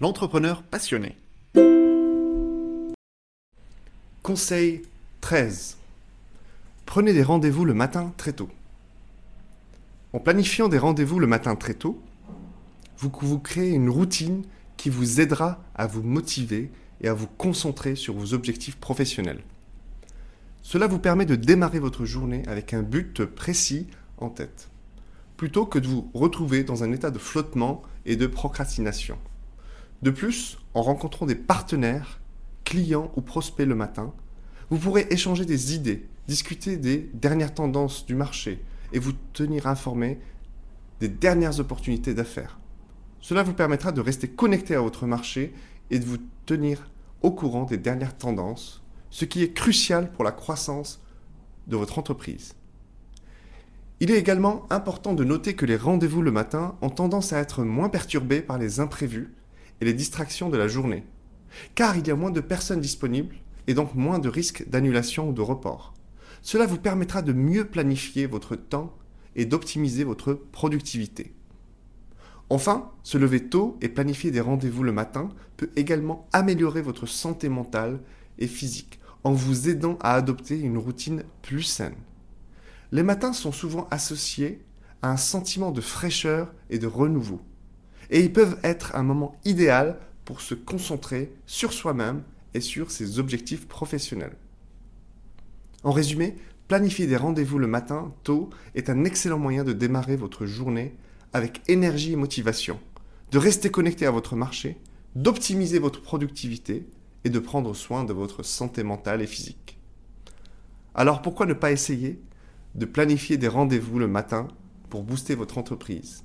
l'entrepreneur passionné. Conseil 13. Prenez des rendez-vous le matin très tôt. En planifiant des rendez-vous le matin très tôt, vous, vous créez une routine qui vous aidera à vous motiver et à vous concentrer sur vos objectifs professionnels. Cela vous permet de démarrer votre journée avec un but précis en tête, plutôt que de vous retrouver dans un état de flottement et de procrastination. De plus, en rencontrant des partenaires, clients ou prospects le matin, vous pourrez échanger des idées, discuter des dernières tendances du marché et vous tenir informé des dernières opportunités d'affaires. Cela vous permettra de rester connecté à votre marché et de vous tenir au courant des dernières tendances, ce qui est crucial pour la croissance de votre entreprise. Il est également important de noter que les rendez-vous le matin ont tendance à être moins perturbés par les imprévus les distractions de la journée, car il y a moins de personnes disponibles et donc moins de risques d'annulation ou de report. Cela vous permettra de mieux planifier votre temps et d'optimiser votre productivité. Enfin, se lever tôt et planifier des rendez-vous le matin peut également améliorer votre santé mentale et physique en vous aidant à adopter une routine plus saine. Les matins sont souvent associés à un sentiment de fraîcheur et de renouveau. Et ils peuvent être un moment idéal pour se concentrer sur soi-même et sur ses objectifs professionnels. En résumé, planifier des rendez-vous le matin tôt est un excellent moyen de démarrer votre journée avec énergie et motivation, de rester connecté à votre marché, d'optimiser votre productivité et de prendre soin de votre santé mentale et physique. Alors pourquoi ne pas essayer de planifier des rendez-vous le matin pour booster votre entreprise?